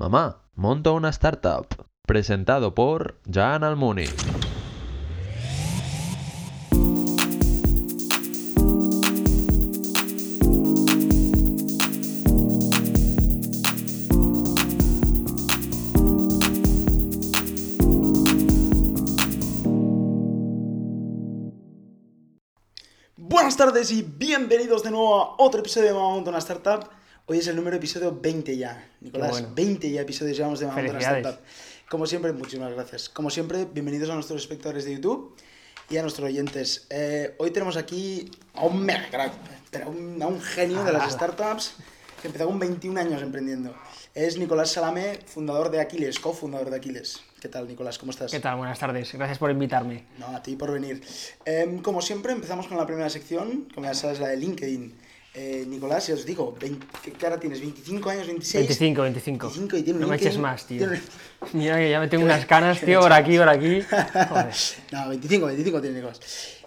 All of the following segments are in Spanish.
Mamá, monto una startup. Presentado por Jan Almuni. Buenas tardes y bienvenidos de nuevo a otro episodio de Mamá Monta una Startup. Hoy es el número episodio 20 ya. Nicolás, bueno. 20 ya episodios llevamos de Mamá una Felicidades. Startup. Como siempre, muchísimas gracias. Como siempre, bienvenidos a nuestros espectadores de YouTube y a nuestros oyentes. Eh, hoy tenemos aquí a un mega crack, a un, a un genio de las Ala. startups que empezó con 21 años emprendiendo. Es Nicolás Salame, fundador de Aquiles, cofundador de Aquiles. ¿Qué tal, Nicolás? ¿Cómo estás? ¿Qué tal? Buenas tardes. Gracias por invitarme. No, a ti por venir. Em, como siempre, empezamos con la primera sección, como ya sabes, la de LinkedIn. Eh, Nicolás, ya os digo, 20 ¿qué cara tienes? ¿25 años? ¿26? 25, 25. 25 y tiene no me eches más, tío. tiene- Mira que ya me tengo unas canas, tío, por aquí, por aquí. Joder. No, 25, 25 tiene Nicolás.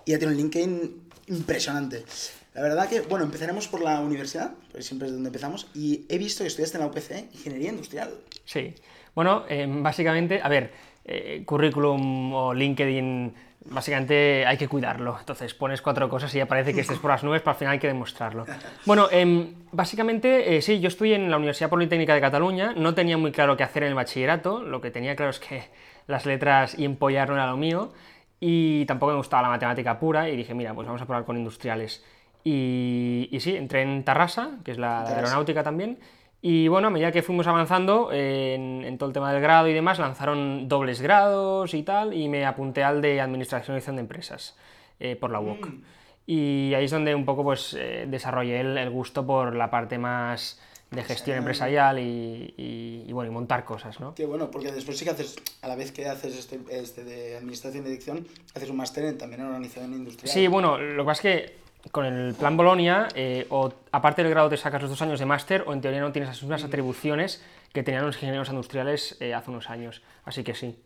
Y ya tiene un LinkedIn impresionante. La verdad que, bueno, empezaremos por la universidad, porque siempre es donde empezamos, y he visto que estudiaste en la UPC, Ingeniería Industrial. Sí. Bueno, eh, básicamente, a ver, eh, currículum o LinkedIn, básicamente hay que cuidarlo. Entonces pones cuatro cosas y ya parece que estés por las nubes, pero al final hay que demostrarlo. Bueno, em, básicamente, eh, sí, yo estudié en la Universidad Politécnica de Cataluña, no tenía muy claro qué hacer en el bachillerato, lo que tenía claro es que las letras y empollar no era lo mío, y tampoco me gustaba la matemática pura, y dije, mira, pues vamos a probar con industriales. Y, y sí, entré en Tarrasa, que es la Tarrasa. aeronáutica también, y bueno, a medida que fuimos avanzando eh, en, en todo el tema del grado y demás, lanzaron dobles grados y tal, y me apunté al de Administración y Gestión de Empresas eh, por la UOC. Y ahí es donde un poco pues eh, desarrollé el, el gusto por la parte más de gestión empresarial y, y- y, bueno, y montar cosas, ¿no? Qué bueno, porque después sí que haces, a la vez que haces este, este de Administración y Dirección, haces un máster en- también en Organización Industrial. Sí, bueno, lo que pasa es que con el plan Bolonia, eh, o aparte del grado te sacas los dos años de máster, o en teoría no tienes las mismas atribuciones que tenían los ingenieros industriales eh, hace unos años. Así que sí.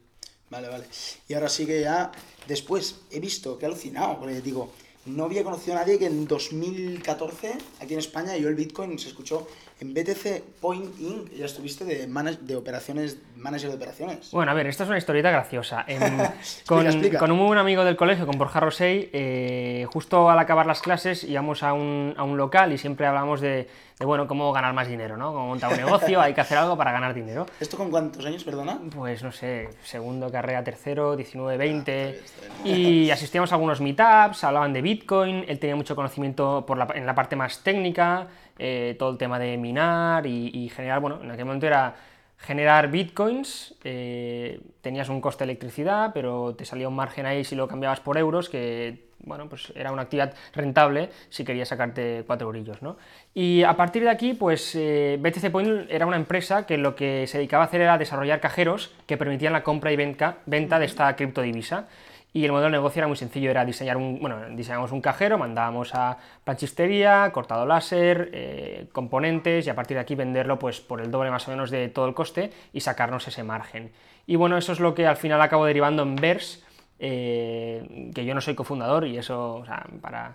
Vale, vale. Y ahora sí que ya, después he visto que he alucinado, porque digo, no había conocido a nadie que en 2014, aquí en España, yo el Bitcoin se escuchó en BTC Point Inc. Ya estuviste de, de operaciones, manager de operaciones. Bueno, a ver, esta es una historieta graciosa. Em, con, explica. con un muy buen amigo del colegio, con Borja Rosell, eh, justo al acabar las clases íbamos a un, a un local y siempre hablábamos de, de, bueno, cómo ganar más dinero, ¿no? Cómo montar un negocio, hay que hacer algo para ganar dinero. ¿Esto con cuántos años, perdona? Pues no sé, segundo carrera, tercero, 19, 20. Ah, y asistíamos a algunos meetups, hablaban de Bitcoin, él tenía mucho conocimiento por la- en la parte más técnica, eh, todo el tema de minar y, generar, bueno, en aquel momento era generar Bitcoins, eh, tenías un coste de electricidad, pero te salía un margen ahí si lo cambiabas por euros, que bueno, pues era una actividad rentable si querías sacarte cuatro eurillos, ¿no? Y a partir de aquí, pues eh, BTC Point era una empresa que lo que se dedicaba a hacer era desarrollar cajeros que permitían la compra y venta, venta de esta criptodivisa. Y el modelo de negocio era muy sencillo, era diseñar un, bueno, diseñábamos un cajero, mandábamos a planchistería, cortado láser, eh, componentes y a partir de aquí venderlo pues por el doble más o menos de todo el coste y sacarnos ese margen. Y bueno, eso es lo que al final acabo derivando en Vers, eh, que yo no soy cofundador y eso, o sea, para...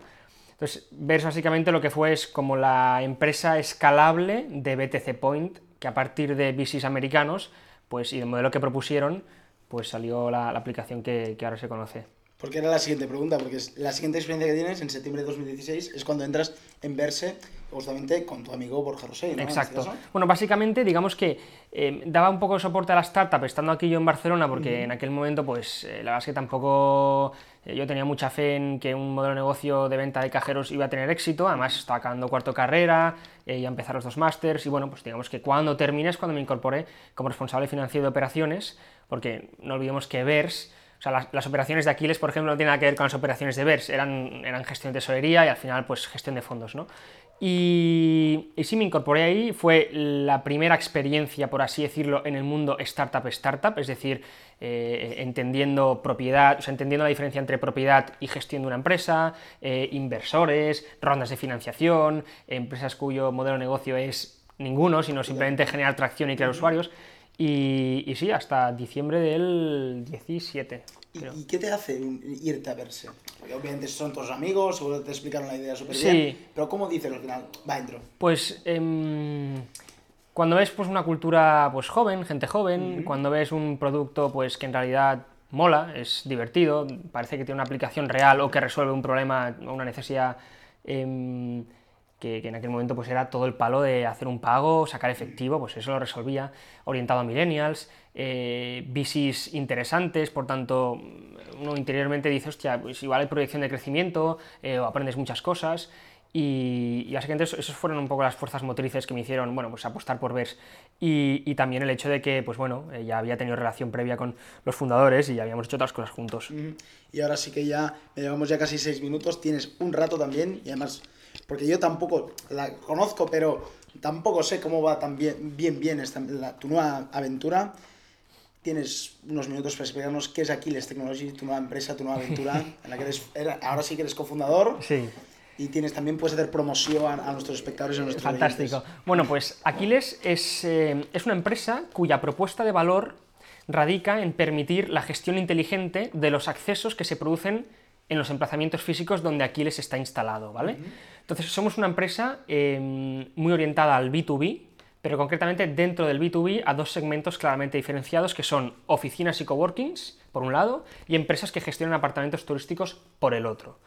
Entonces, Vers básicamente lo que fue es como la empresa escalable de BTC Point, que a partir de VCs americanos, pues y del modelo que propusieron, pues salió la, la aplicación que, que ahora se conoce. Porque era la siguiente pregunta, porque es la siguiente experiencia que tienes en septiembre de 2016 es cuando entras en Verse, justamente con tu amigo Borja Rosell, ¿no? Este Exacto. caso. Bueno, básicamente, digamos que eh, daba un poco de soporte a la startup estando aquí yo en Barcelona, porque en aquel momento, pues eh, la verdad es que tampoco eh, yo tenía mucha fe en que un modelo de negocio de venta de cajeros iba a tener éxito. Además, estaba acabando cuarto carrera, eh, ya empezar los dos másters, y bueno, pues digamos que cuando terminé es cuando me incorporé como responsable financiero de operaciones, porque no olvidemos que VERS. O sea, las, las operaciones de Aquiles, por ejemplo, no tienen nada que ver con las operaciones de VERS, eran, eran gestión de tesorería y al final, pues gestión de fondos, ¿no? Y, y sí, me incorporé ahí, fue la primera experiencia, por así decirlo, en el mundo startup-startup, es decir, eh, entendiendo propiedad, o sea, entendiendo la diferencia entre propiedad y gestión de una empresa, eh, inversores, rondas de financiación, empresas cuyo modelo de negocio es ninguno, sino simplemente generar tracción y crear usuarios. Y, y sí, hasta diciembre del 17. ¿Y, creo. y qué te hace irte a Verse? Porque obviamente son tus amigos, seguro te explicaron la idea súper Sí. bien, pero ¿cómo dices al final? Va, entro. Pues em, cuando ves pues una cultura pues joven, gente joven, cuando ves un producto pues que en realidad mola, es divertido, parece que tiene una aplicación real o que resuelve un problema o una necesidad em, que, que en aquel momento pues era todo el palo de hacer un pago, sacar efectivo, pues eso lo resolvía, orientado a millennials, eh, interesantes, por tanto, uno interiormente dice, hostia, pues igual hay proyección de crecimiento eh, o aprendes muchas cosas. Y, y básicamente eso- esos fueron un poco las fuerzas motrices que me hicieron, bueno, pues apostar por VERS. Y, y también el hecho de que, pues bueno, eh, ya había tenido relación previa con los fundadores y ya habíamos hecho otras cosas juntos. Y ahora sí que ya llevamos ya casi seis minutos, tienes un rato también y además, porque yo tampoco la conozco, pero tampoco sé cómo va tan bien, bien, bien esta, la- tu nueva aventura. Tienes unos minutos para explicarnos qué es Aquiles Technology, tu nueva empresa, tu nueva aventura, en la que eres, era- ahora sí que eres cofundador Sí. y tienes también puedes hacer promoción a, a nuestros espectadores y a nuestros Fantástico. oyentes. Bueno, pues Aquiles es, eh, es una empresa cuya propuesta de valor radica en permitir la gestión inteligente de los accesos que se producen en los emplazamientos físicos donde Aquiles está instalado, ¿vale? Entonces, somos una empresa eh, muy orientada al B2B, pero concretamente dentro del B2B a dos segmentos claramente diferenciados que son oficinas y coworkings, por un lado, y empresas que gestionan apartamentos turísticos por el otro.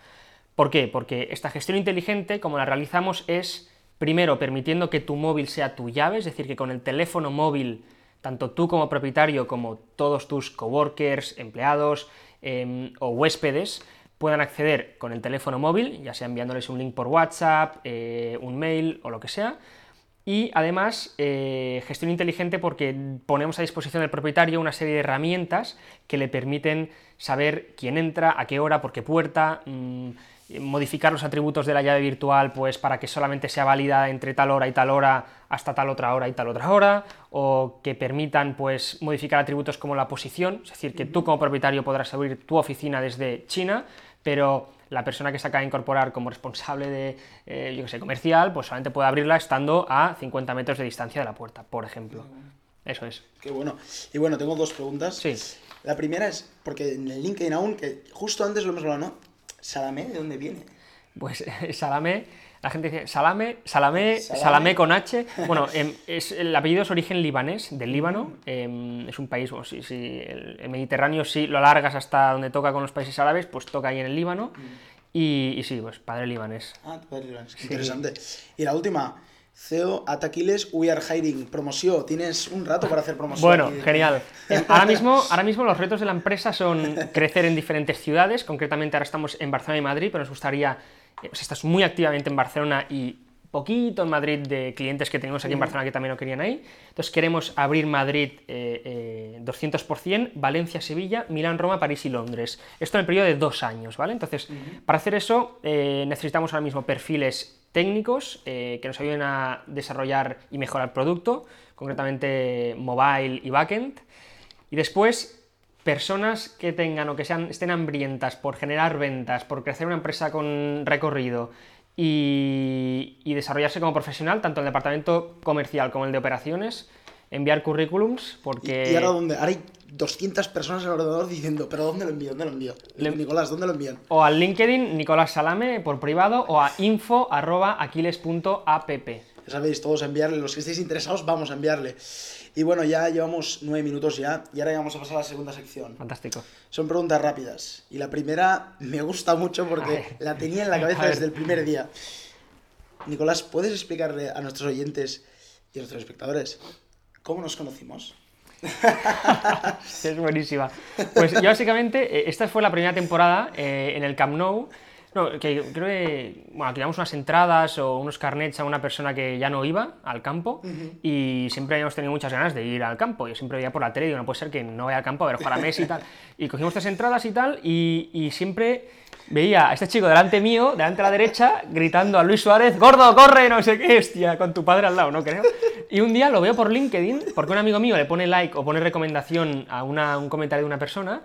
¿Por qué? Porque esta gestión inteligente, como la realizamos, es primero permitiendo que tu móvil sea tu llave, es decir, que con el teléfono móvil, tanto tú como propietario, como todos tus coworkers, empleados em, o huéspedes, puedan acceder con el teléfono móvil, ya sea enviándoles un link por WhatsApp, eh, un mail o lo que sea, y además, eh, gestión inteligente porque ponemos a disposición del propietario una serie de herramientas que le permiten saber quién entra, a qué hora, por qué puerta, mm, modificar los atributos de la llave virtual pues para que solamente sea válida entre tal hora y tal hora hasta tal otra hora y tal otra hora, o que permitan pues modificar atributos como la posición, es decir, que tú como propietario podrás abrir tu oficina desde China, pero la persona que se acaba de incorporar como responsable de, eh, yo que sé, comercial, pues solamente puede abrirla estando a 50 metros de distancia de la puerta, por ejemplo. Eso es. Qué bueno. Y bueno, tengo dos preguntas. Sí. La primera es, porque en el LinkedIn aún, que justo antes lo hemos hablado, ¿no? Salamé, ¿de dónde viene? Pues Salame, la gente dice Salame, Salame, Salame. Salame con H. Bueno, em, es, el apellido es origen libanés, del Líbano. em, es un país, bueno, si, si el, el Mediterráneo si lo alargas hasta donde toca con los países árabes, pues toca ahí en el Líbano. Y, y sí, pues padre libanés. Ah, padre libanés, interesante. Y la última, CEO at Aquiles, we are hiring. Promoción, tienes un rato para hacer promoción. Bueno, Y- genial. Em, Ahora mismo, ahora mismo los retos de la empresa son crecer en diferentes ciudades, concretamente ahora estamos en Barcelona y Madrid, pero nos gustaría, sea, estás muy activamente en Barcelona y poquito en Madrid de clientes que tenemos aquí en Barcelona que también lo querían ahí. Entonces queremos abrir Madrid eh, eh, 200%, Valencia, Sevilla, Milán, Roma, París y Londres. Esto en el periodo de dos años, ¿vale? Entonces, para hacer eso eh, necesitamos ahora mismo perfiles técnicos eh, que nos ayuden a desarrollar y mejorar producto, concretamente mobile y backend. Y después, personas que tengan o que sean, estén hambrientas por generar ventas, por crecer una empresa con recorrido y, y desarrollarse como profesional, tanto en el departamento comercial como en el de operaciones, enviar currículums, porque... ¿Y ahora dónde? Ahora hay 200 personas en el ordenador diciendo, ¿pero dónde lo envío? ¿Dónde lo envío? Le- Nicolás, ¿dónde lo envían? O al LinkedIn, Nicolás Salame, por privado, o a info.aquiles.app. Ya sabéis, todos a enviarle, los que estéis interesados, vamos a enviarle. Y bueno, ya llevamos nueve minutos ya, y ahora ya vamos a pasar a la segunda sección. Fantástico. Son preguntas rápidas. Y la primera me gusta mucho porque la tenía en la cabeza desde el primer día. Nicolás, ¿puedes explicarle a nuestros oyentes y a nuestros espectadores cómo nos conocimos? Es buenísima. Pues yo básicamente, eh, esta fue la primera temporada eh, en el Camp Nou. No, que creo que, bueno, tiramos unas entradas o unos carnets a una persona que ya no iba al campo y siempre habíamos tenido muchas ganas de ir al campo. Yo siempre veía por la tele y digo, no puede ser que no vaya al campo a ver jugar a Messi y tal. Y cogimos estas entradas y tal y, y siempre veía a este chico delante mío, delante a la derecha, gritando a Luis Suárez, gordo, corre, no sé qué, hostia, con tu padre al lado, no creo. Y un día lo veo por LinkedIn, porque un amigo mío le pone like o pone recomendación a una- un comentario de una persona,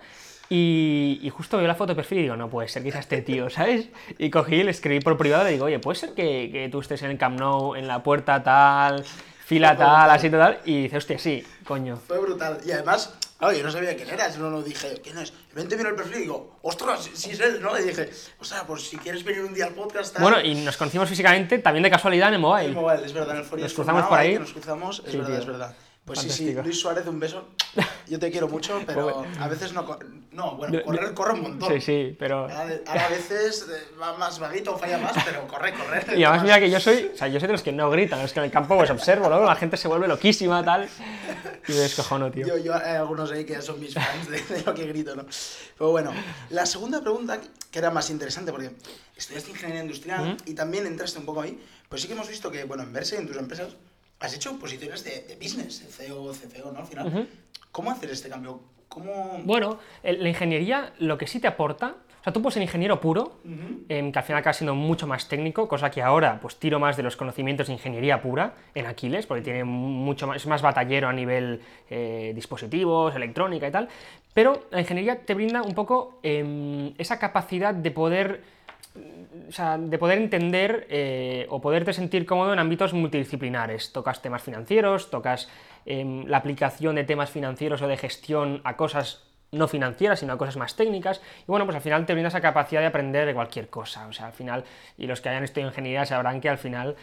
y, y justo veo la foto de perfil y digo, no puede ser que sea este tío, ¿sabes? Y cogí y le escribí por privado y le digo, oye, ¿puede ser que, que tú estés en el Camp Nou, en la puerta tal, fila tal, así tal? Y dice, hostia, sí, coño. Fue brutal. Y además, Claro, yo no sabía quién eras, no lo dije, ¿quién es? De repente miro el perfil y digo, ostras, si es él, ¿no? Y dije, o sea, pues si quieres venir un día al podcast... tal". Bueno, y nos conocimos físicamente también de casualidad en el El mobile. mobile, es verdad, en el foro Nos cruzamos por ahí. Nos cruzamos, es Sí, verdad, tío. es verdad. Pues sí, sí, Fantástico. Luis Suárez, un beso. Yo te quiero mucho, pero a veces no... No, bueno, correr corre un montón. Sí, sí, pero... A veces eh, va más vaguito, falla más, pero corre, corre. Y además mira que yo soy, o sea, yo soy de los que no gritan, los que en el campo pues observo, ¿no? La gente se vuelve loquísima, tal, y me descojono, tío. Yo, yo hay algunos ahí que son mis fans de, de lo que grito, ¿no? Pero bueno, la segunda pregunta, que era más interesante, porque estudiaste ingeniería industrial y también entraste un poco ahí, pues sí que hemos visto que, bueno, en Verse, en tus empresas, has hecho posiciones de, de business, de CEO, CFO, ¿no? Al final, ¿cómo hacer este cambio? ¿Cómo...? Bueno, la ingeniería lo que sí te aporta, o sea, tú puedes ser ingeniero puro, em, que al final acaba siendo mucho más técnico, cosa que ahora pues tiro más de los conocimientos de ingeniería pura en Aquiles, porque tiene mucho más, es más batallero a nivel eh, dispositivos, electrónica y tal, pero la ingeniería te brinda un poco em, esa capacidad de poder o sea, de poder entender eh, o poderte sentir cómodo en ámbitos multidisciplinares. Tocas temas financieros, tocas em, la aplicación de temas financieros o de gestión a cosas no financieras, sino a cosas más técnicas. Y bueno, pues al final te brinda esa capacidad de aprender de cualquier cosa. O sea, al final, y los que hayan estudiado ingeniería sabrán que al final,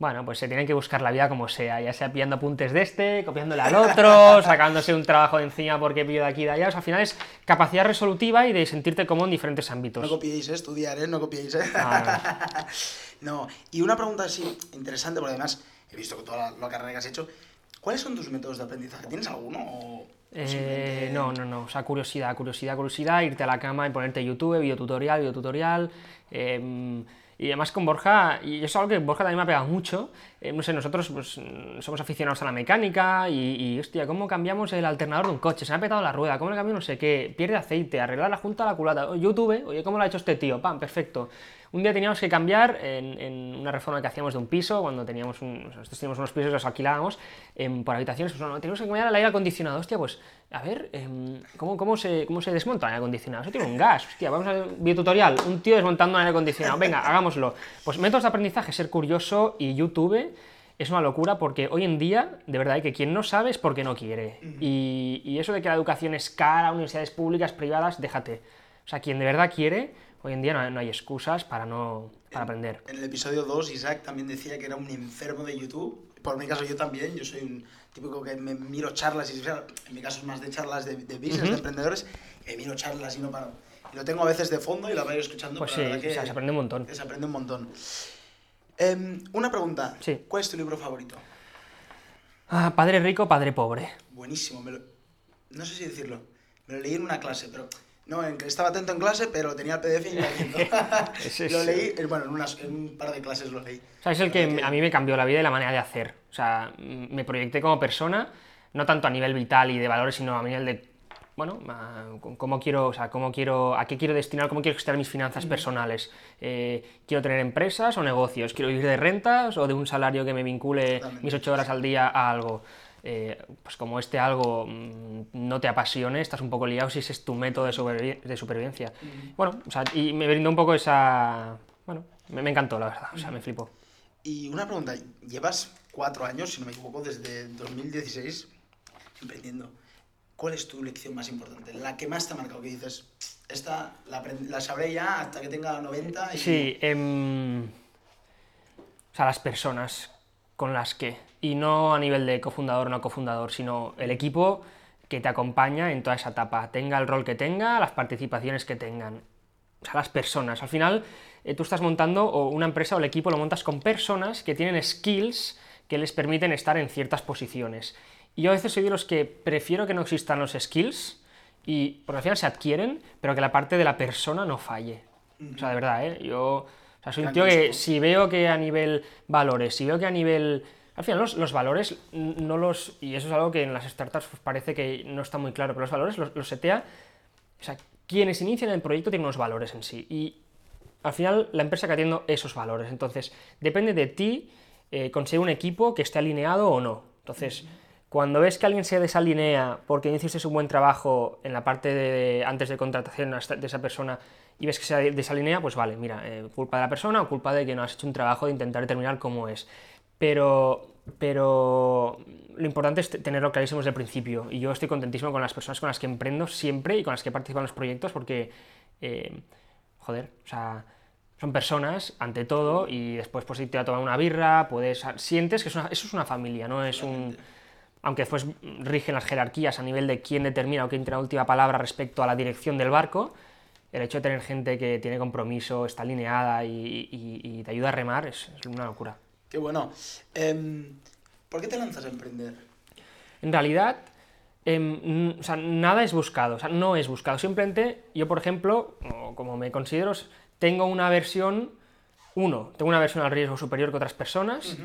bueno, pues se tienen que buscar la vida como sea, ya sea pillando apuntes de este, copiándole al otro, sacándose un trabajo de encima porque pillo de aquí y de allá. O sea, al final es capacidad resolutiva y de sentirte cómodo en diferentes ámbitos. No copiéis, ¿eh? Estudiar, ¿eh? No copiéis, ¿eh? Ah, no. Y una pregunta así interesante, porque además he visto que toda la, la carrera que has hecho, ¿cuáles son tus métodos de aprendizaje? ¿Tienes alguno o Eh, no, no, no. O sea, curiosidad, curiosidad, curiosidad, irte a la cama y ponerte YouTube, videotutorial, videotutorial. eh, y además con Borja, y es algo que Borja también me ha pegado mucho. eh, no sé, nosotros pues, mm, somos aficionados a la mecánica y, y, hostia, ¿cómo cambiamos el alternador de un coche? Se me ha petado la rueda, ¿cómo le cambio no sé qué? Pierde aceite, arreglar la junta de la culata. YouTube, oye, ¿cómo lo ha hecho este tío? Pam, perfecto. Un día teníamos que cambiar en, en una reforma que hacíamos de un piso, cuando teníamos un, nosotros teníamos unos pisos y los alquilábamos em, por habitaciones, pues bueno, teníamos que cambiar el aire acondicionado. Hostia, pues, a ver, em, ¿cómo, cómo, se, ¿cómo se desmonta el aire acondicionado? Eso tiene un gas, hostia, vamos a ver un videotutorial, un tío desmontando un aire acondicionado. Venga, hagámoslo. Pues métodos de aprendizaje, ser curioso y YouTube es una locura porque hoy en día, de verdad, que quien no sabe es porque no quiere. y, y eso de que la educación es cara, universidades públicas, privadas, déjate. O sea, quien de verdad quiere, hoy en día no, hay- no hay excusas para no para aprender. En el episodio 2, Isaac también decía que era un enfermo de YouTube. Por mi caso, yo también. Yo soy un típico que me miro charlas y en mi caso es más de charlas de, de business, de emprendedores. Y miro charlas y no paro. Y lo tengo a veces de fondo y lo voy escuchando. Pues la sí, verdad que, o sea, se aprende un montón. se aprende un montón. Em, una pregunta. Sí. ¿Cuál es tu libro favorito? Ah, padre rico, padre pobre. Buenísimo. me lo- no sé si decirlo. Me lo leí en una clase, pero... No, en- estaba atento en clase, pero tenía el PDF y. Ese es- lo leí, eh, bueno, en, unas- en un par de clases lo leí. O sea, es el que a mí me cambió la vida y la manera de hacer. O sea, mm, me proyecté como persona, no tanto a nivel vital y de valores, sino a nivel de, bueno, a- cómo quiero, o sea, cómo quiero, a qué quiero destinar, cómo quiero gestionar mis finanzas personales. Eh, quiero tener empresas o negocios, quiero vivir de rentas o de un salario que me vincule Totalmente. mis ocho horas al día a algo. Eh, pues como este algo mm, no te apasione, estás un poco liado si ese es tu método de, supervi- de supervivencia. Bueno, o sea, y me brindó un poco esa... Bueno, me, me encantó, la verdad, o sea, me flipó. Y una pregunta, llevas cuatro años, si no me equivoco, desde 2016 emprendiendo. ¿Cuál es tu lección más importante? La que más te ha marcado, que dices, esta la, la sabré ya hasta que tenga 90 y... Sí, em, o sea, las personas con las que, y no a nivel de cofundador o no cofundador, sino el equipo que te acompaña en toda esa etapa, tenga el rol que tenga, las participaciones que tengan. O sea, las personas. Al final, eh, tú estás montando o una empresa o el equipo lo montas con personas que tienen skills que les permiten estar en ciertas posiciones. Y yo a veces soy de los que prefiero que no existan los skills, y porque al final se adquieren, pero que la parte de la persona no falle. O sea, de verdad, ¿eh? Yo o sea, soy un tío que si veo que a nivel valores, si veo que a nivel... Al final los, los valores no los... Y eso es algo que en las startups pues, parece que no está muy claro, pero los valores los, los setea... O sea, quienes inician el proyecto tienen unos valores en sí. Y al final la empresa que atiendo esos valores. Entonces, depende de ti eh, conseguir un equipo que esté alineado o no. Entonces, cuando ves que alguien se desalinea porque no un buen trabajo en la parte de, antes de contratación de esa persona y ves que se desalinea, pues vale, mira, eh, culpa de la persona o culpa de que no has hecho un trabajo de intentar determinar cómo es. Pero pero lo importante es tenerlo clarísimo desde el principio. Y yo estoy contentísimo con las personas con las que emprendo siempre y con las que participo en los proyectos porque, eh, joder, o sea, son personas ante todo y después pues te va a tomar una birra, puedes, sientes que eso es una familia, no es un... Aunque después rigen las jerarquías a nivel de quién determina o quién tiene la última palabra respecto a la dirección del barco, el hecho de tener gente que tiene compromiso, está alineada y, te ayuda a remar es, una locura. Qué bueno. Em, ¿Por qué te lanzas a emprender? En realidad, em, nada es buscado, o sea, no es buscado. Simplemente, yo, por ejemplo, como me considero, tengo una versión, uno, tengo una versión al riesgo superior que otras personas.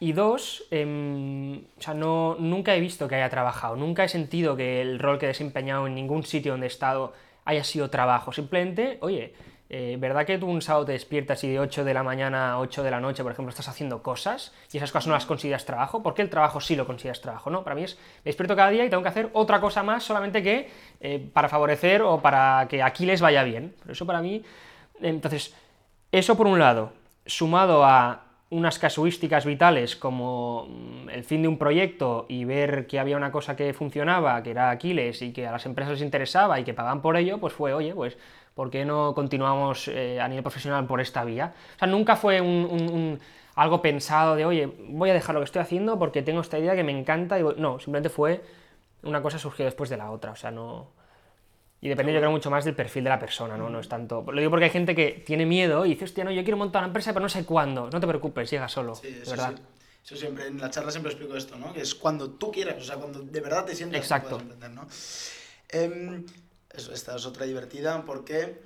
Y dos, em, o sea, no, nunca he visto que haya trabajado, nunca he sentido que el rol que he desempeñado en ningún sitio donde he estado haya sido trabajo. Simplemente, oye, eh, ¿verdad que tú un sábado te despiertas y de 8 de la mañana a 8 de la noche, por ejemplo, estás haciendo cosas y esas cosas no las consideras trabajo? ¿Por qué el trabajo sí lo consideras trabajo? No, para mí es, me despierto cada día y tengo que hacer otra cosa más solamente que eh, para favorecer o para que aquí les vaya bien. Pero eso para mí, entonces, eso por un lado, sumado a unas casuísticas vitales como mm, el fin de un proyecto y ver que había una cosa que funcionaba, que era Aquiles, y que a las empresas les interesaba y que pagaban por ello, pues fue, oye, pues, ¿por qué no continuamos eh, a nivel profesional por esta vía? O sea, nunca fue un, algo pensado de, oye, voy a dejar lo que estoy haciendo porque tengo esta idea que me encanta, y no, simplemente fue una cosa surgió después de la otra, o sea, no... Y depende, yo creo, mucho más del perfil de la persona, ¿no? No es tanto. Lo digo porque hay gente que tiene miedo y dice, hostia, no, yo quiero montar una empresa, pero no sé cuándo. No te preocupes, llega solo. Sí, eso verdad. Sí. Eso siempre, en la charla siempre explico esto, ¿no? Que es cuando tú quieras, o sea, cuando de verdad te sientes Exacto. emprender, ¿no? Em, eso, esta es otra divertida porque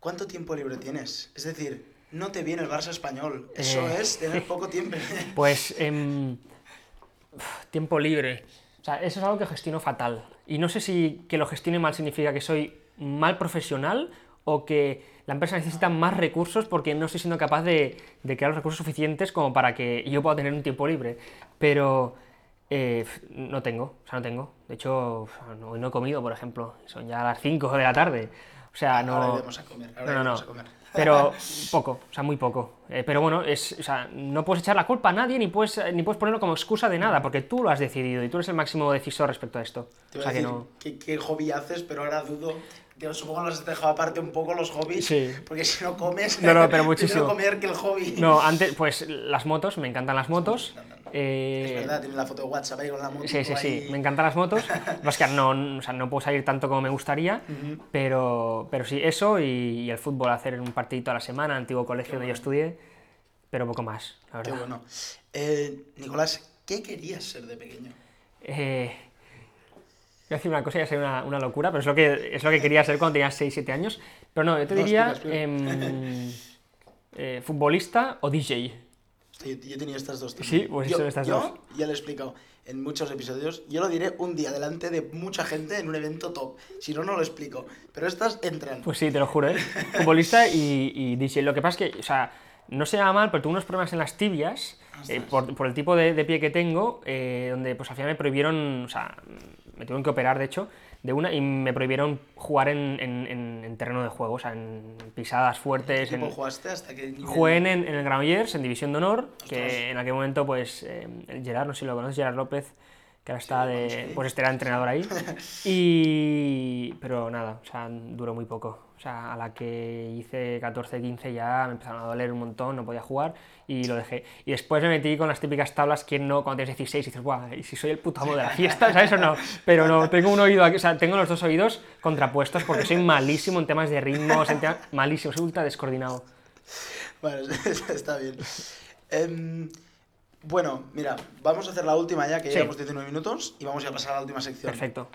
¿cuánto tiempo libre tienes? Es decir, no te viene el Barça español. Eso eh. es tener poco tiempo. pues, eh, tiempo libre. O sea, eso es algo que gestiono fatal. Y no sé si que lo gestione mal significa que soy mal profesional o que la empresa necesita más recursos porque no estoy siendo capaz de, crear los recursos suficientes como para que yo pueda tener un tiempo libre. Pero eh, no tengo, o sea, no tengo. De hecho, hoy no he comido, por ejemplo. Son ya las 5 de la tarde. O sea, no... Ahora a comer, ahora no, no, A comer. Pero poco, o sea, muy poco. Eh, pero bueno, es, o sea, no puedes echar la culpa a nadie ni puedes, ni puedes ponerlo como excusa de nada, porque tú lo has decidido y tú eres el máximo decisor respecto a esto. Te voy a decir ¿qué, qué hobby haces, pero ahora dudo que supongo que los has dejado aparte un poco los hobbies. Sí. Porque si no comes, no, no, pero muchísimo. comer que el hobby. No, antes, pues las motos, me encantan las motos. Eh... Es verdad, tienes la foto de WhatsApp ahí con la moto. Sí, sí, sí, me encantan las motos. es que no, o sea, no puedo salir tanto como me gustaría, pero, pero sí, eso y, el fútbol, hacer un partidito a la semana, antiguo colegio donde yo estudié, pero poco más, la verdad. Qué bueno. Eh, Nicolás, ¿qué querías ser de pequeño? Eh, voy a decir una cosa, ya sería una, locura, pero es lo, que, es lo que quería ser cuando tenía 6-7 años. Pero no, yo te diría em, futbolista o DJ. Yo, yo, tenía estas dos. Sí, pues yo, estas dos. ya lo he explicado en muchos episodios. Yo lo diré un día delante de mucha gente en un evento top. Si no, no lo explico. Pero estas entran. Pues sí, te lo juro, ¿eh? Futbolista y, y DJ. Lo que pasa es que, o sea, no se llama mal, pero tuve unos problemas en las tibias eh, por, por, el tipo de, de pie que tengo, eh, donde pues al final me prohibieron, o sea, me tuvieron que operar de hecho, de una y me prohibieron jugar en, en, terreno de juego, o sea, en pisadas fuertes. ¿Qué en, jugaste hasta que Jugué en, en el Granollers, en División de Honor, que en aquel momento, pues, eh, Gerard, no sé si lo conoces, Gerard López, que ahora está de. Pues este era entrenador ahí. Y. Pero nada, o sea, duró muy poco. O sea, a la que hice 14, 15 ya me empezaron a doler un montón, no podía jugar y lo dejé. Y después me metí con las típicas tablas que no, cuando tienes 16 y dices, guau, ¿y si soy el puto amo de la fiesta? ¿Sabes o no? Pero no, tengo un oído aquí, o sea, tengo los dos oídos contrapuestos porque soy malísimo en temas de ritmos, en malísimo, soy ultra descoordinado. Bueno, está bien. Em, bueno, mira, vamos a hacer la última ya, que ya llevamos 19 minutos, y vamos a pasar a la última sección. Perfecto.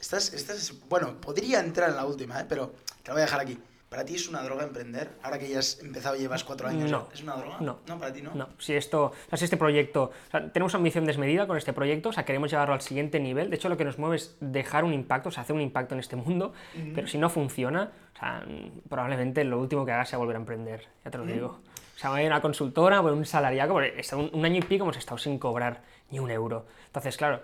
Esta es, bueno, podría entrar en la última, ¿eh? pero te la voy a dejar aquí. ¿Para ti es una droga emprender? Ahora que ya has empezado y llevas cuatro años. No. ¿Es una droga? No. No, para ti no. No. Si esto, o sea, si este proyecto, o sea, tenemos ambición desmedida con este proyecto, o sea, queremos llevarlo al siguiente nivel. De hecho, lo que nos mueve es dejar un impacto, o sea, hacer un impacto en este mundo. Pero si no funciona, o sea, probablemente lo último que haga sea volver a emprender. Ya te lo digo. O sea, voy a una consultora, voy a un salariaco, porque un, un año y pico hemos estado sin cobrar ni un euro. Entonces, claro,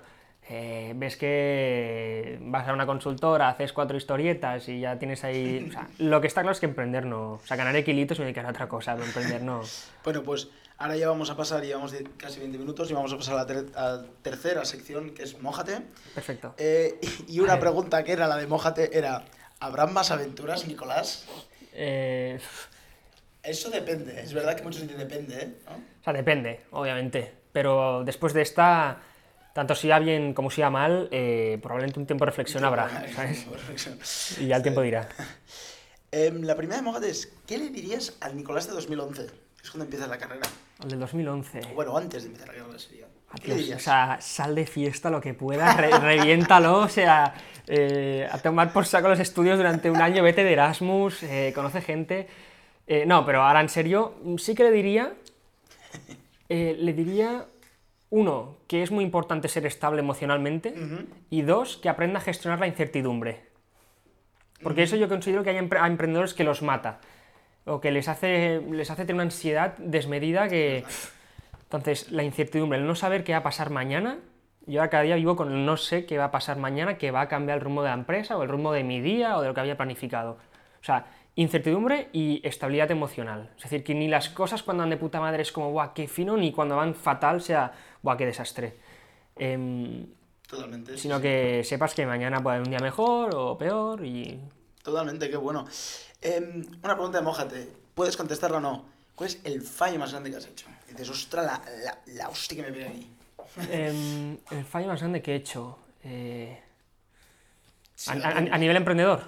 eh, ves que vas a una consultora, haces cuatro historietas y ya tienes ahí... O sea, lo que está claro es que emprender no... O sea, ganar equilitos y dedicar a otra cosa, pero emprender no... Bueno, pues Ahora ya vamos a pasar, llevamos casi 20 minutos y vamos a pasar a la ter- a tercera sección, que es Mójate. Perfecto. Eh, y una pregunta que era la de Mójate era, ¿habrán más aventuras, Nicolás? Eh, Eso depende, es verdad que muchos dicen depende, ¿eh? ¿No? o sea, depende, obviamente. Pero después de esta, tanto si va bien como si va mal, eh, probablemente un tiempo de reflexión habrá, ¿sabes? Y ya el tiempo dirá. Em, la primera de es, ¿qué le dirías al Nicolás de 2011? Es cuando empiezas la carrera. El del 2011. Bueno, antes de empezar la carrera sería. ¿Qué le Dios, dirías? o sea, sal de fiesta lo que puedas, re- reviéntalo, o sea, eh, a tomar por saco los estudios durante un año, vete de Erasmus, eh, conoce gente. Eh, no, pero ahora en serio, sí que le diría, eh, le diría, uno, que es muy importante ser estable emocionalmente, y dos, que aprenda a gestionar la incertidumbre. Porque eso yo considero que hay empre- a emprendedores que los mata, o que les hace, les hace tener una ansiedad desmedida que... Entonces, la incertidumbre, el no saber qué va a pasar mañana, yo ahora cada día vivo con el no sé qué va a pasar mañana, que va a cambiar el rumbo de la empresa, o el rumbo de mi día, o de lo que había planificado. O sea, incertidumbre y estabilidad emocional. Es decir, que ni las cosas cuando van de puta madre es como, guau, qué fino, ni cuando van fatal sea, guau, qué desastre. Em, Totalmente. sino sí. que sepas que mañana puede haber un día mejor o peor y... Totalmente, qué bueno. Em, una pregunta de Mójate. ¿Puedes contestarla o no? ¿Cuál es el fallo más grande que has hecho? Y dices, ostras, la, la, la hostia que me pega aquí. Em, el fallo más grande que he hecho... eh, Sí, a, la a- tienes. a nivel emprendedor.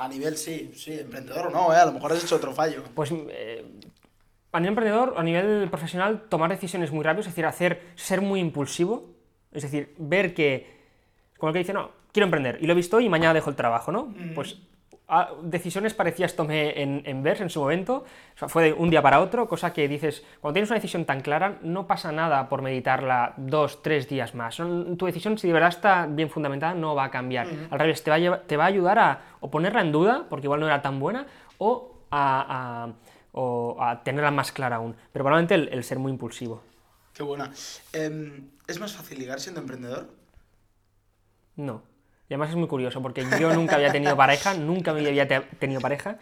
A nivel sí, sí, emprendedor o no, ¿eh? A lo mejor has hecho otro fallo. Pues eh, a nivel emprendedor, a nivel profesional, tomar decisiones muy rápidas, es decir, hacer, ser muy impulsivo, es decir, ver que, como el que dice, no, quiero emprender, y lo he visto y mañana dejo el trabajo, ¿no? Pues a- decisiones parecidas tomé en, en Vers en su momento, o sea, fue de un día para otro, cosa que dices, cuando tienes una decisión tan clara, no pasa nada por meditarla dos, tres días más. Tu decisión, si de verdad está bien fundamentada, no va a cambiar. Al revés, te va a, lleva- te va a ayudar a o ponerla en duda, porque igual no era tan buena, o a, a- o a tenerla más clara aún. Pero probablemente el, el ser muy impulsivo. Qué buena. Em, ¿Es más fácil ligar siendo emprendedor? No. Y además es muy curioso, porque yo nunca había tenido pareja, nunca me había te- tenido pareja.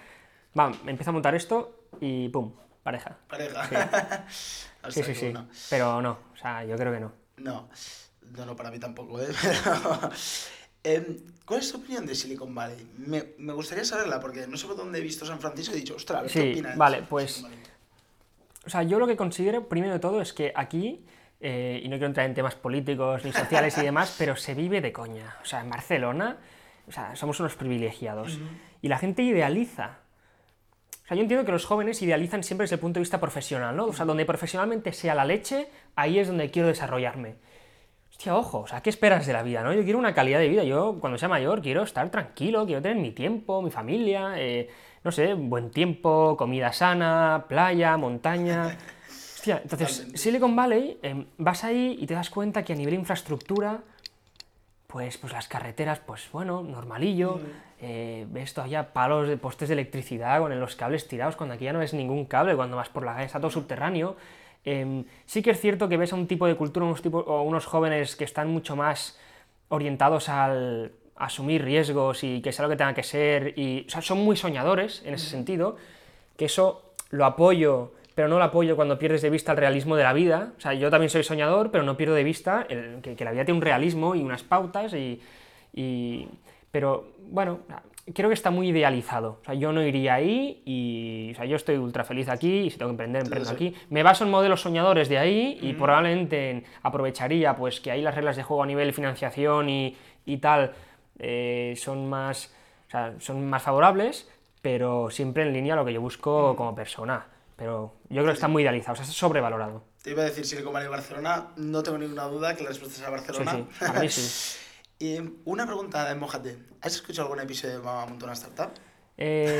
Va, me empiezo a montar esto y pum, pareja. Pareja. Sí, sí, qué sí. bueno. Pero no, o sea, yo creo que no. No, no, no, para mí tampoco, ¿eh? Pero, em, ¿Cuál es tu opinión de Silicon Valley? Me, me gustaría saberla, porque no sé por dónde he visto San Francisco y he dicho, ostras, Sí, qué opinas. vale, pues- Silicon Valley?". O sea, yo lo que considero, primero de todo, es que aquí, eh, y no quiero entrar en temas políticos ni sociales y demás, pero se vive de coña. O sea, en Barcelona, o sea, somos unos privilegiados. Y la gente idealiza. O sea, yo entiendo que los jóvenes idealizan siempre desde el punto de vista profesional, ¿no? O sea, donde profesionalmente sea la leche, ahí es donde quiero desarrollarme. Hostia, ojo, o sea, ¿qué esperas de la vida, no? Yo quiero una calidad de vida, yo cuando sea mayor quiero estar tranquilo, quiero tener mi tiempo, mi familia, eh, no sé, buen tiempo, comida sana, playa, montaña. Hostia, entonces, Totalmente. Silicon Valley, em, vas ahí y te das cuenta que a nivel infraestructura, pues, pues las carreteras, pues bueno, normalillo, eh, ves todavía palos de postes de electricidad con los cables tirados, cuando aquí ya no ves ningún cable, cuando vas por la calle está todo subterráneo. Em, sí que es cierto que ves a un tipo de cultura, unos, tipo- o unos jóvenes que están mucho más orientados al asumir riesgos y que sea lo que tenga que ser, y o sea, son muy soñadores en ese sentido, que eso lo apoyo, pero no lo apoyo cuando pierdes de vista el realismo de la vida. O sea, yo también soy soñador, pero no pierdo de vista el- que, que la vida tiene un realismo y unas pautas y... y- pero, bueno, creo que está muy idealizado. O sea, yo no iría ahí y... O sea, yo estoy ultra feliz aquí y si tengo que emprender, emprendo sí. aquí. Me baso en modelos soñadores de ahí y probablemente en- aprovecharía pues que ahí las reglas de juego a nivel financiación y, y tal eh, son más... O sea, son más favorables, pero siempre en línea a lo que yo busco como persona. Pero yo creo que está muy idealizado, o sea, está sobrevalorado. Te iba a decir Silicon Valley Barcelona, no tengo ninguna duda que la respuesta es a Barcelona. sí, para mí sí. y una pregunta Mojate. ¿Has escuchado algún episodio de Mamá Montó una Startup? Eh,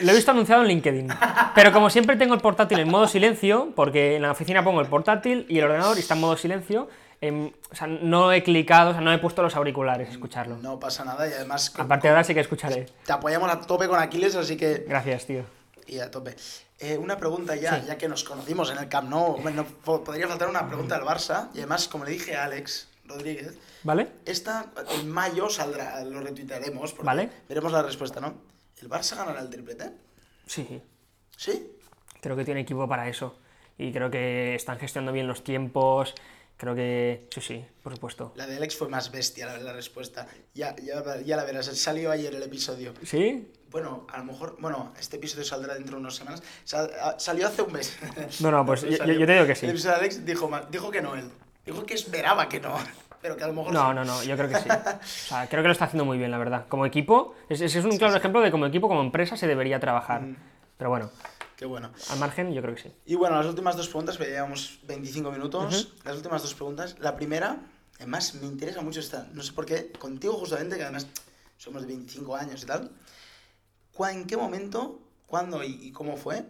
lo he visto anunciado en LinkedIn. Pero como siempre tengo el portátil en modo silencio, porque en la oficina pongo el portátil y el ordenador y está en modo silencio, em, o sea, no he clicado, o sea, no he puesto los auriculares a escucharlo. No pasa nada y además A con- partir de ahora sí que escucharé. te apoyamos a tope con Aquiles, así que... Gracias, tío. Y a tope. Eh, una pregunta ya, Sí. ya que nos conocimos en el Camp Nou. Bueno, po- podría faltar una pregunta del Barça. Y además, como le dije a Alex Rodríguez, ¿Vale? esta en mayo saldrá, lo retuitearemos. porque Vale. Veremos la respuesta, ¿no? ¿El Barça ganará el triplete? Sí, ¿Sí? creo que tiene equipo para eso. y creo que están gestionando bien los tiempos. Creo que sí, sí, por supuesto. La de Alex fue más bestia la, la respuesta. Ya, ya, ya la verás, salió ayer el episodio. ¿Sí? Bueno, a lo mejor, bueno, este episodio saldrá dentro de unas semanas. Sal- a- salió hace un mes. No, no, pues yo- yo te digo que sí. El episodio de Alex dijo, dijo que no él. Dijo que esperaba que no. Pero que a lo mejor No, sí. no, no, yo creo que sí. O sea, creo que lo está haciendo muy bien, la verdad. Como equipo, ese es un claro ejemplo de como equipo, como empresa se debería trabajar. Mm. Pero bueno, Qué bueno. al margen, yo creo que sí. Y bueno, las últimas dos preguntas, llevamos 25 minutos. Las últimas dos preguntas. La primera, además me interesa mucho esta, no sé por qué, contigo justamente, que además somos de 25 años y tal. ¿Cuá- ¿En qué momento, cuándo y, y cómo fue,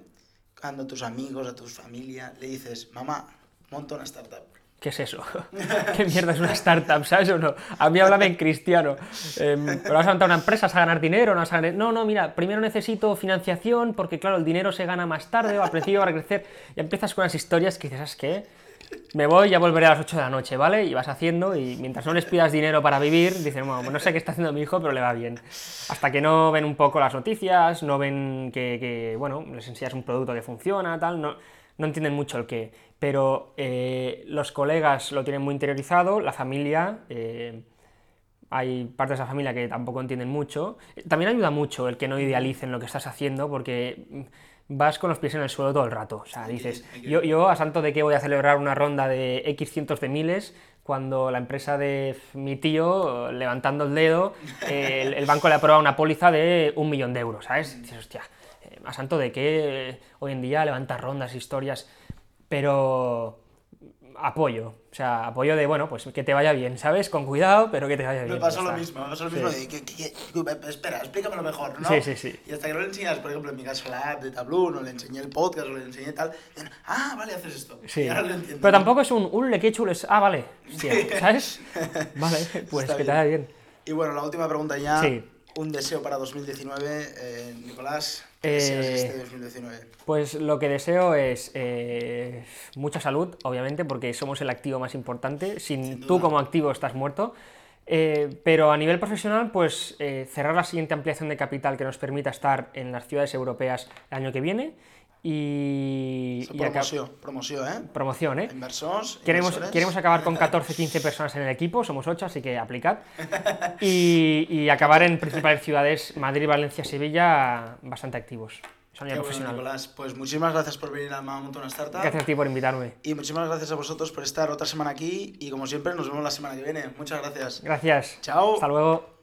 cuando a tus amigos, a tu familia, le dices, mamá, monta una startup? ¿Qué es eso? ¿Qué mierda es una startup, sabes o no? A mí háblame en cristiano. Em, ¿Pero vas a montar una empresa, vas a ganar dinero? No, vas a ganar- no, no, mira, primero necesito financiación porque, claro, el dinero se gana más tarde o al principio va a crecer. Y empiezas con unas historias que dices, ¿sabes qué? Me voy, ya volveré a las 8 de la noche, ¿vale? Y vas haciendo y mientras no les pidas dinero para vivir, dicen, bueno, pues no sé qué está haciendo mi hijo, pero le va bien. Hasta que no ven un poco las noticias, no ven que, que, bueno, les enseñas un producto que funciona, tal, no, no entienden mucho el qué. Pero eh, los colegas lo tienen muy interiorizado, la familia, eh, hay partes de la familia que tampoco entienden mucho. También ayuda mucho el que no idealicen lo que estás haciendo porque mm, vas con los pies en el suelo todo el rato. O sea, dices, yo, yo a santo de que voy a celebrar una ronda de X cientos de miles cuando la empresa de mi tío, levantando el dedo, el, el banco le aprueba una póliza de un millón de euros, ¿sabes? Dices, hostia, a santo de que eh, hoy en día levantas rondas, historias, pero apoyo, o sea, apoyo de, bueno, pues que te vaya bien, ¿sabes? Con cuidado, pero que te vaya bien. Me pasó lo mismo, me pasó lo Sí. mismo de que, que- que- espera, explícamelo mejor, ¿no? Sí, sí, sí. Y hasta que no le enseñas, por ejemplo, en mi caso la app de Tableau, no le enseñé el podcast, o le enseñé tal, dicen, ah, vale, haces esto. Sí. Y ahora lo entiendo. Pero tampoco es un, un le que chules. Ah, vale. Hostia, ¿Sabes? Vale, pues Está que te bien. vaya bien. Y bueno, la última pregunta ya. Sí. Un deseo para 2019, eh, Nicolás. ¿Qué Eh, deseas este 2019? Pues lo que deseo es eh, mucha salud, obviamente, porque somos el activo más importante. Sin, Sin tú como activo estás muerto. Eh, pero a nivel profesional, pues eh, cerrar la siguiente ampliación de capital que nos permita estar en las ciudades europeas el año que viene y, y promoción, promoción, ¿eh? promoción, ¿eh? Inversors. Queremos, inversores. queremos acabar con 14, 15 personas en el equipo, somos 8, así que aplicad. Y, y acabar en principales ciudades, Madrid, Valencia, Sevilla, bastante activos. Bueno. Nicolás. Pues muchísimas gracias por venir a Monta una Startup. Gracias a ti por invitarme. Y muchísimas gracias a vosotros por estar otra semana aquí. Y como siempre, nos vemos la semana que viene. Muchas gracias. Gracias. Chao. Hasta luego.